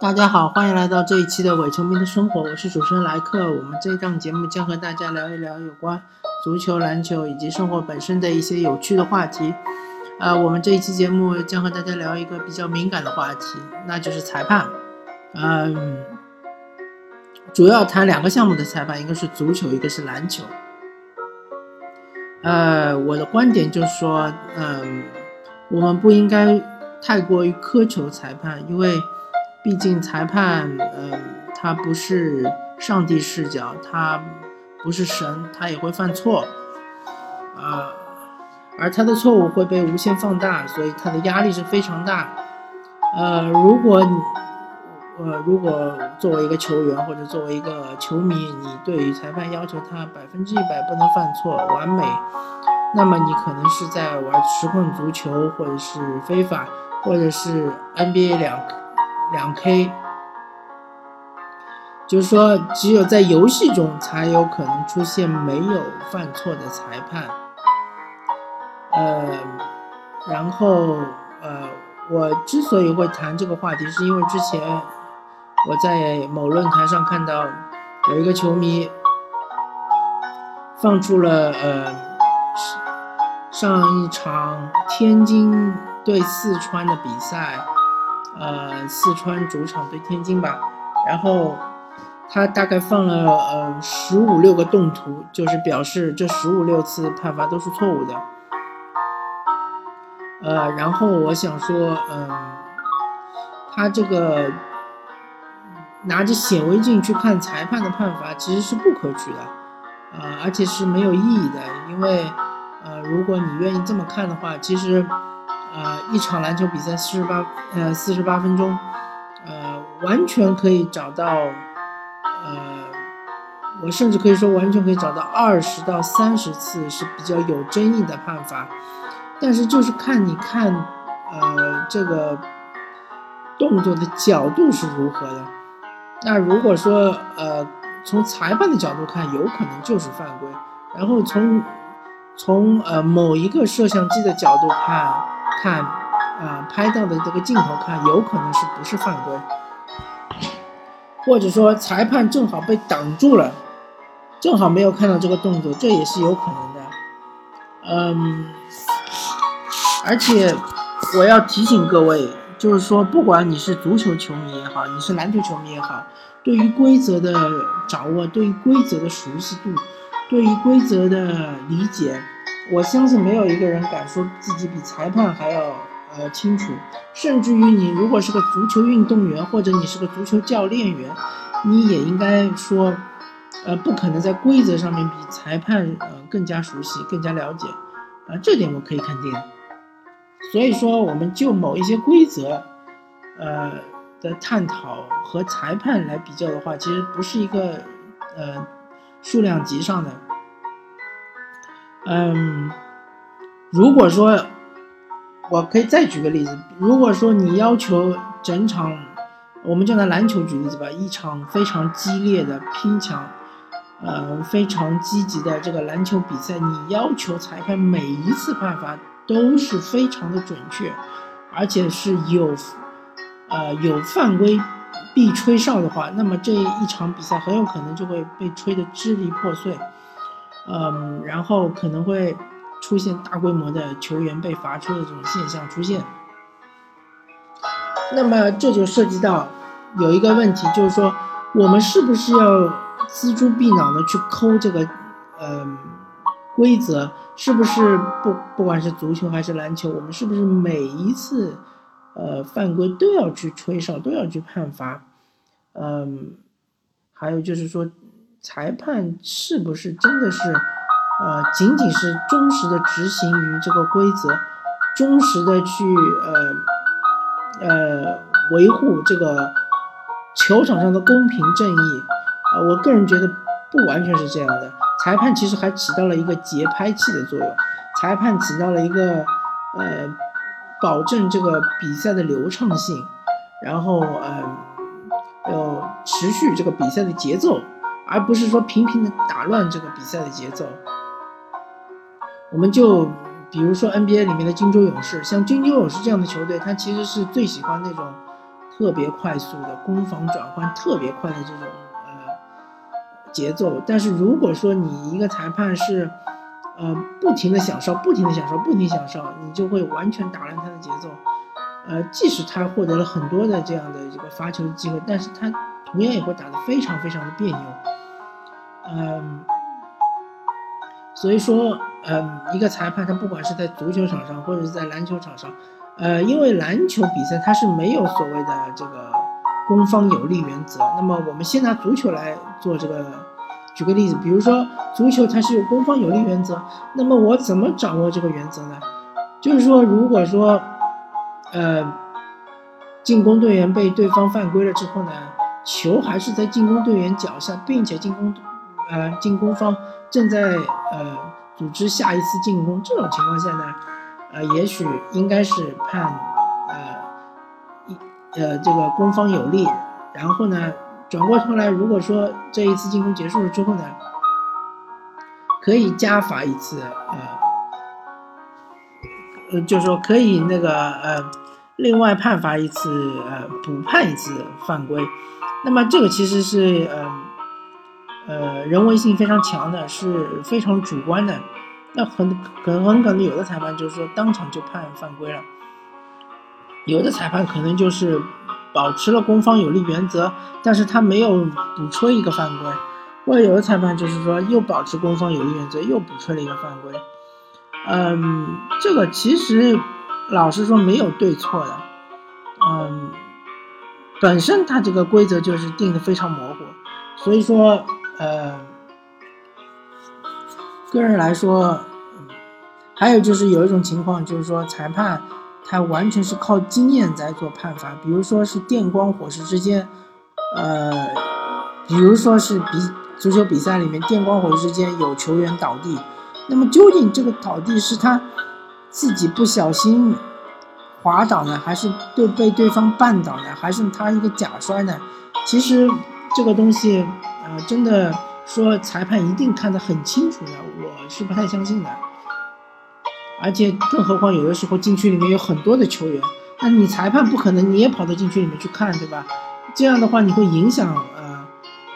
大家好，欢迎来到这一期的伪球迷的生活，我是主持人莱克。我们这一档节目将和大家聊一聊有关足球、篮球以及生活本身的一些有趣的话题。呃，我们这一期节目将和大家聊一个比较敏感的话题，那就是裁判。嗯，主要谈两个项目的裁判，一个是足球，一个是篮球。呃，我的观点就是说，嗯，我们不应该太过于苛求裁判，因为。毕竟裁判，嗯，他不是上帝视角，他不是神，他也会犯错，啊，而他的错误会被无限放大，所以他的压力是非常大。呃，如果你，呃，如果作为一个球员或者作为一个球迷，你对于裁判要求他百分之一百不能犯错、完美，那么你可能是在玩实况足球，或者是非法，或者是 NBA 两。两 K，就是说，只有在游戏中才有可能出现没有犯错的裁判。呃，然后呃，我之所以会谈这个话题，是因为之前我在某论坛上看到有一个球迷放出了呃上一场天津对四川的比赛。呃，四川主场对天津吧，然后他大概放了呃十五六个动图，就是表示这十五六次判罚都是错误的。呃，然后我想说，嗯，他这个拿着显微镜去看裁判的判罚其实是不可取的，呃，而且是没有意义的，因为呃，如果你愿意这么看的话，其实。呃，一场篮球比赛四十八呃四十八分钟，呃，完全可以找到，呃，我甚至可以说完全可以找到二十到三十次是比较有争议的判罚，但是就是看你看，呃，这个动作的角度是如何的。那如果说呃从裁判的角度看，有可能就是犯规，然后从从呃某一个摄像机的角度看。看，啊，拍到的这个镜头看，有可能是不是犯规，或者说裁判正好被挡住了，正好没有看到这个动作，这也是有可能的。嗯，而且我要提醒各位，就是说，不管你是足球球迷也好，你是篮球球迷也好，对于规则的掌握，对于规则的熟悉度，对于规则的理解。我相信没有一个人敢说自己比裁判还要呃清楚，甚至于你如果是个足球运动员或者你是个足球教练员，你也应该说，呃，不可能在规则上面比裁判呃更加熟悉、更加了解，啊，这点我可以肯定。所以说，我们就某一些规则，呃的探讨和裁判来比较的话，其实不是一个呃数量级上的。嗯，如果说我可以再举个例子，如果说你要求整场，我们就拿篮球举例子吧，一场非常激烈的拼抢，呃，非常积极的这个篮球比赛，你要求裁判每一次判罚都是非常的准确，而且是有，呃，有犯规必吹哨的话，那么这一场比赛很有可能就会被吹得支离破碎。嗯，然后可能会出现大规模的球员被罚出的这种现象出现。那么这就涉及到有一个问题，就是说我们是不是要锱铢必脑的去抠这个嗯规则？是不是不不管是足球还是篮球，我们是不是每一次呃犯规都要去吹哨，都要去判罚？嗯，还有就是说。裁判是不是真的是，呃，仅仅是忠实的执行于这个规则，忠实的去呃呃维护这个球场上的公平正义？啊，我个人觉得不完全是这样的。裁判其实还起到了一个节拍器的作用，裁判起到了一个呃保证这个比赛的流畅性，然后呃要持续这个比赛的节奏。而不是说频频的打乱这个比赛的节奏。我们就比如说 NBA 里面的金州勇士，像金州勇士这样的球队，他其实是最喜欢那种特别快速的攻防转换特别快的这种呃节奏。但是如果说你一个裁判是呃不停的享受，不停的享受，不停享受，你就会完全打乱他的节奏。呃，即使他获得了很多的这样的这个发球的机会，但是他同样也会打得非常非常的别扭。嗯，所以说，嗯，一个裁判他不管是在足球场上或者是在篮球场上，呃，因为篮球比赛它是没有所谓的这个攻方有利原则。那么我们先拿足球来做这个，举个例子，比如说足球它是有攻方有利原则，那么我怎么掌握这个原则呢？就是说，如果说呃，进攻队员被对方犯规了之后呢，球还是在进攻队员脚下，并且进攻，呃，进攻方正在呃组织下一次进攻，这种情况下呢，呃，也许应该是判呃一呃这个攻方有利，然后呢，转过头来，如果说这一次进攻结束了之后呢，可以加罚一次，呃。呃，就是说可以那个呃，另外判罚一次，呃，补判一次犯规。那么这个其实是呃呃人为性非常强的，是非常主观的。那很可能很可能有的裁判就是说当场就判犯规了，有的裁判可能就是保持了攻方有利原则，但是他没有补吹一个犯规，或者有的裁判就是说又保持攻方有利原则，又补吹了一个犯规。嗯，这个其实老实说没有对错的，嗯，本身它这个规则就是定的非常模糊，所以说，呃，个人来说，还有就是有一种情况，就是说裁判他完全是靠经验在做判罚，比如说是电光火石之间，呃，比如说是比足球比赛里面电光火石之间有球员倒地。那么究竟这个倒地是他自己不小心滑倒呢，还是对被对方绊倒呢，还是他一个假摔呢？其实这个东西，呃，真的说裁判一定看得很清楚的，我是不太相信的。而且更何况有的时候禁区里面有很多的球员，那你裁判不可能你也跑到禁区里面去看，对吧？这样的话你会影响呃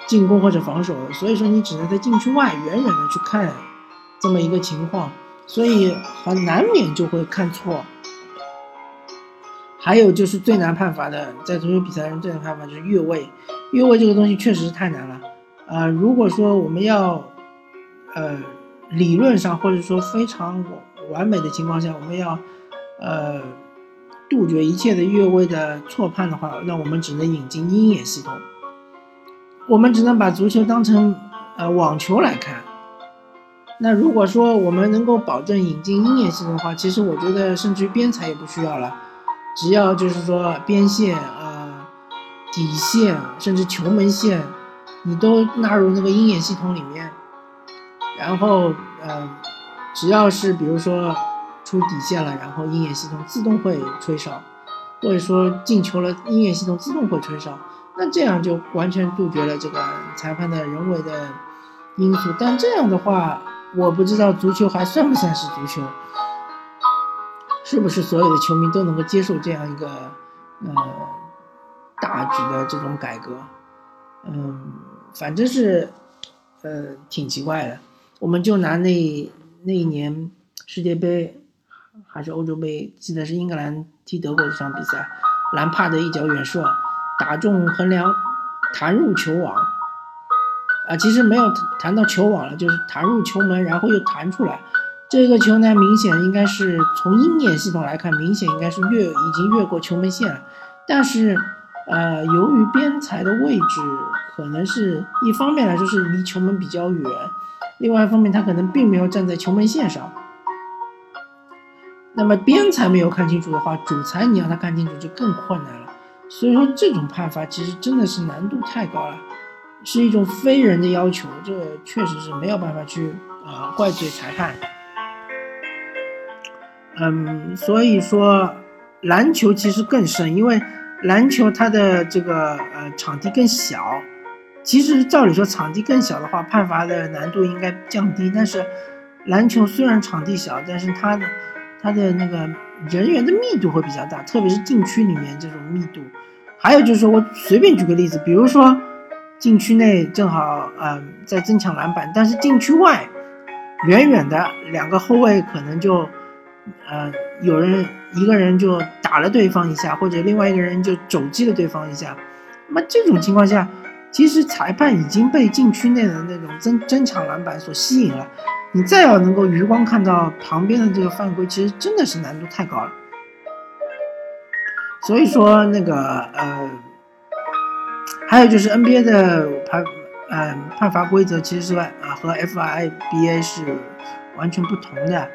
进攻或者防守，所以说你只能在禁区外远远的去看。这么一个情况，所以很难免就会看错。还有就是最难判罚的，在足球比赛中最难判罚就是越位。越位这个东西确实是太难了。呃，如果说我们要，呃，理论上或者说非常完美的情况下，我们要，呃，杜绝一切的越位的错判的话，那我们只能引进鹰眼系统。我们只能把足球当成呃网球来看。那如果说我们能够保证引进鹰眼系统的话，其实我觉得甚至于边裁也不需要了，只要就是说边线啊、底线甚至球门线，你都纳入那个鹰眼系统里面，然后呃，只要是比如说出底线了，然后鹰眼系统自动会吹哨，或者说进球了，鹰眼系统自动会吹哨，那这样就完全杜绝了这个裁判的人为的因素。但这样的话，我不知道足球还算不算是足球，是不是所有的球迷都能够接受这样一个呃大局的这种改革？嗯，反正是呃挺奇怪的。我们就拿那那一年世界杯还是欧洲杯，记得是英格兰踢德国这场比赛，兰帕德一脚远射打中横梁，弹入球网。啊，其实没有弹到球网了，就是弹入球门，然后又弹出来。这个球呢，明显应该是从鹰眼系统来看，明显应该是越已经越过球门线了。但是，呃，由于边裁的位置可能是一方面来说是离球门比较远，另外一方面他可能并没有站在球门线上。那么边裁没有看清楚的话，主裁你让他看清楚就更困难了。所以说，这种判罚其实真的是难度太高了。是一种非人的要求，这确实是没有办法去啊怪罪裁判。嗯，所以说篮球其实更深，因为篮球它的这个呃场地更小。其实照理说场地更小的话，判罚的难度应该降低。但是篮球虽然场地小，但是它的它的那个人员的密度会比较大，特别是禁区里面这种密度。还有就是说我随便举个例子，比如说禁区内正好嗯在争抢篮板，但是禁区外远远的两个后卫可能就呃有人一个人就打了对方一下，或者另外一个人就肘击了对方一下，那么这种情况下，其实裁判已经被禁区内的那种争争抢篮板所吸引了。你再要能够余光看到旁边的这个犯规，其实真的是难度太高了。所以说那个呃，还有就是 NBA 的判呃判罚规则其实是外啊和 FIBA 是完全不同的，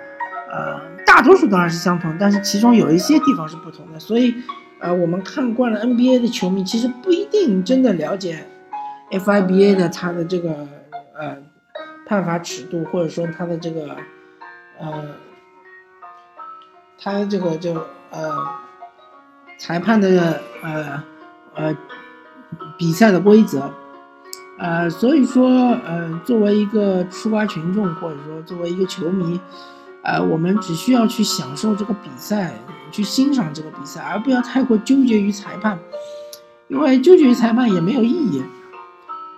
呃大多数当然是相同，但是其中有一些地方是不同的。所以呃我们看惯了 NBA 的球迷，其实不一定真的了解 FIBA 的它的这个呃。判罚尺度，或者说他的这个，呃，他这个就呃，裁判的呃呃比赛的规则，呃，所以说呃，作为一个吃瓜群众，或者说作为一个球迷，呃，我们只需要去享受这个比赛，去欣赏这个比赛，而不要太过纠结于裁判，因为纠结于裁判也没有意义。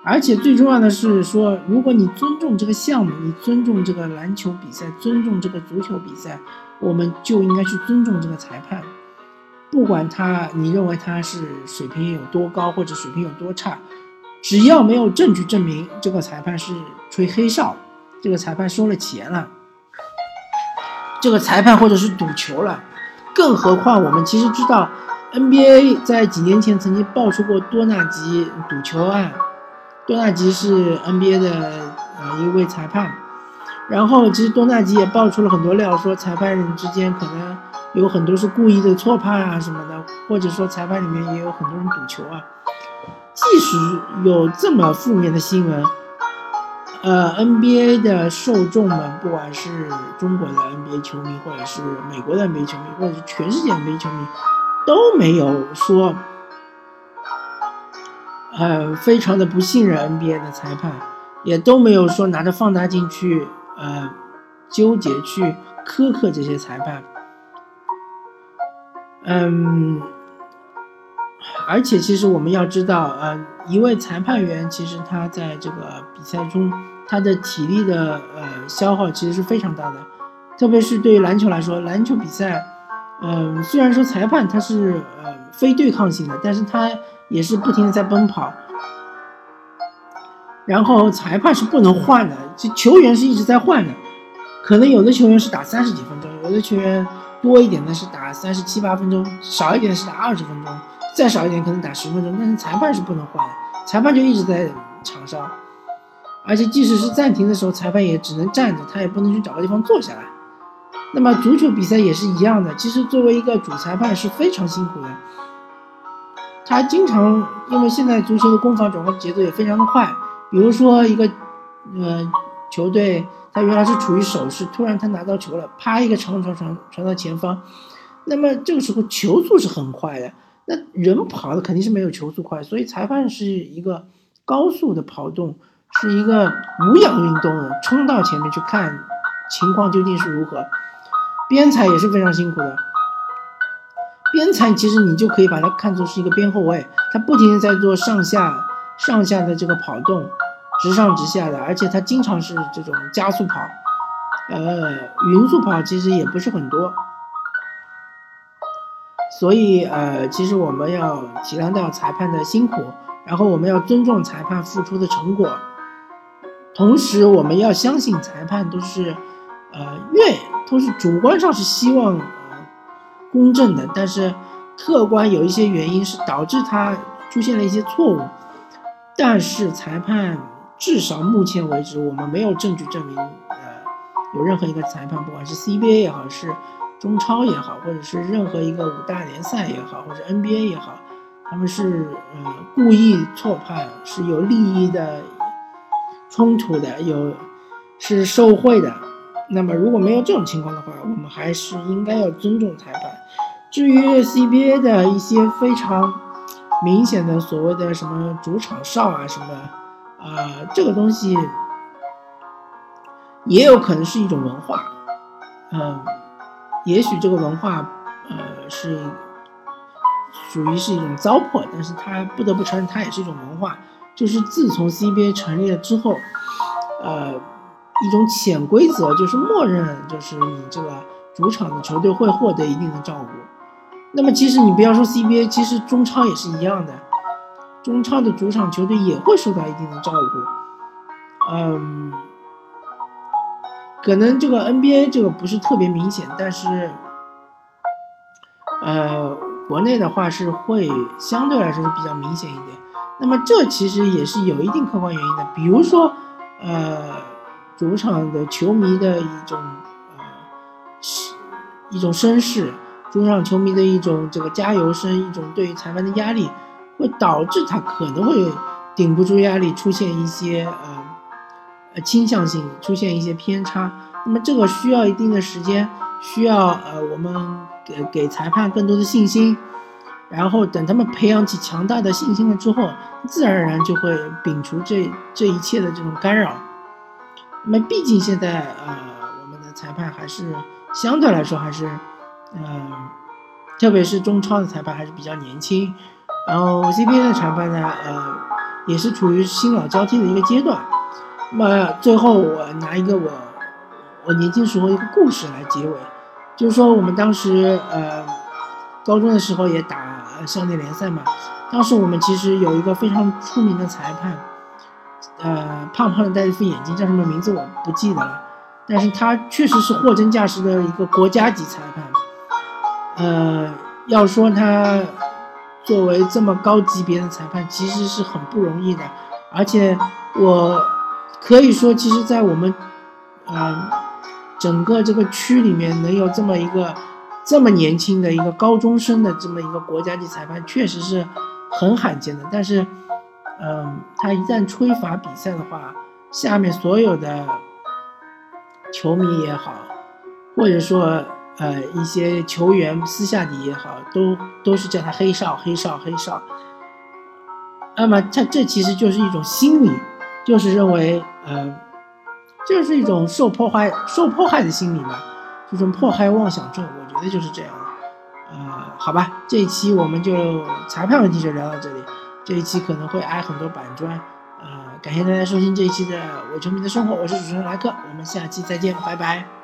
而且最重要的是说，如果你尊重这个项目，你尊重这个篮球比赛，尊重这个足球比赛，我们就应该去尊重这个裁判，不管他你认为他是水平有多高或者水平有多差，只要没有证据证明这个裁判是吹黑哨，这个裁判收了钱了，这个裁判或者是赌球了，更何况我们其实知道，NBA 在几年前曾经爆出过多纳吉赌球案。多纳吉是 NBA 的呃一位裁判，然后其实多纳吉也爆出了很多料，说裁判人之间可能有很多是故意的错判啊什么的，或者说裁判里面也有很多人赌球啊。即使有这么负面的新闻，呃，NBA 的受众们，不管是中国的 NBA 球迷，或者是美国的 NBA 球迷，或者是全世界 NBA 球迷，都没有说。呃，非常的不信任 NBA 的裁判，也都没有说拿着放大镜去呃纠结去苛刻这些裁判。嗯，而且其实我们要知道，呃，一位裁判员其实他在这个比赛中，他的体力的呃消耗其实是非常大的，特别是对于篮球来说，篮球比赛，嗯，虽然说裁判他是呃非对抗性的，但是他。也是不停的在奔跑，然后裁判是不能换的，这球员是一直在换的，可能有的球员是打三十几分钟，有的球员多一点的是打三十七八分钟，少一点的是打二十分钟，再少一点可能打十分钟，但是裁判是不能换的，裁判就一直在场上，而且即使是暂停的时候，裁判也只能站着，他也不能去找个地方坐下来。那么足球比赛也是一样的，其实作为一个主裁判是非常辛苦的。他经常因为现在足球的攻防转换节奏也非常的快，比如说一个呃球队，他原来是处于守势，突然他拿到球了，啪一个长传传传到前方，那么这个时候球速是很快的，那人跑的肯定是没有球速快，所以裁判是一个高速的跑动，是一个无氧运动，冲到前面去看情况究竟是如何，边裁也是非常辛苦的。边裁其实你就可以把它看作是一个边后卫，他不停的在做上下上下的这个跑动，直上直下的，而且他经常是这种加速跑，呃，匀速跑其实也不是很多，所以呃，其实我们要体谅到裁判的辛苦，然后我们要尊重裁判付出的成果，同时我们要相信裁判都是呃愿都是主观上是希望呃。公正的，但是客观有一些原因是导致他出现了一些错误，但是裁判至少目前为止我们没有证据证明，呃，有任何一个裁判，不管是 CBA 也好，是中超也好，或者是任何一个五大联赛也好，或者 NBA 也好，他们是呃故意错判，是有利益的冲突的，有是受贿的。那么如果没有这种情况的话，我们还是应该要尊重裁判。至于 CBA 的一些非常明显的所谓的什么主场哨啊什么，呃，这个东西也有可能是一种文化，嗯，也许这个文化，呃，是属于是一种糟粕，但是它不得不承认，它也是一种文化。就是自从 CBA 成立了之后，呃，一种潜规则就是默认，就是你这个主场的球队会获得一定的照顾。那么其实你不要说 CBA，其实中超也是一样的，中超的主场球队也会受到一定的照顾。嗯，可能这个 NBA 这个不是特别明显，但是，呃，国内的话是会相对来说是比较明显一点。那么这其实也是有一定客观原因的，比如说，呃，主场的球迷的一种呃，一种声势，主场球迷的一种这个加油声，一种对于裁判的压力，会导致他可能会顶不住压力，出现一些呃呃倾向性，出现一些偏差。那么这个需要一定的时间，需要呃我们给给裁判更多的信心。然后等他们培养起强大的信心了之后，自然而然就会摒除这这一切的这种干扰。那么毕竟现在呃，我们的裁判还是相对来说还是，嗯，特别是中超的裁判还是比较年轻。然后 CBA 的裁判呢，呃，也是处于新老交替的一个阶段。那么最后我拿一个我我年轻时候一个故事来结尾，就是说我们当时呃高中的时候也打。校内联赛嘛，当时我们其实有一个非常出名的裁判，呃，胖胖的戴一副眼镜，叫什么名字我不记得了，但是他确实是货真价实的一个国家级裁判。呃，要说他作为这么高级别的裁判，其实是很不容易的，而且我可以说，其实，在我们呃整个这个区里面，能有这么一个。这么年轻的一个高中生的这么一个国家级裁判，确实是很罕见的。但是，嗯，他一旦吹罚比赛的话，下面所有的球迷也好，或者说呃一些球员私下里也好，都都是叫他黑哨、黑哨、黑哨。那么，他这其实就是一种心理，就是认为，呃，这是一种受迫害、受迫害的心理嘛。这种迫害妄想症，我觉得就是这样的。呃，好吧，这一期我们就裁判问题就聊到这里。这一期可能会挨很多板砖。呃，感谢大家收听这一期的《我球迷的生活》，我是主持人莱克，我们下期再见，拜拜。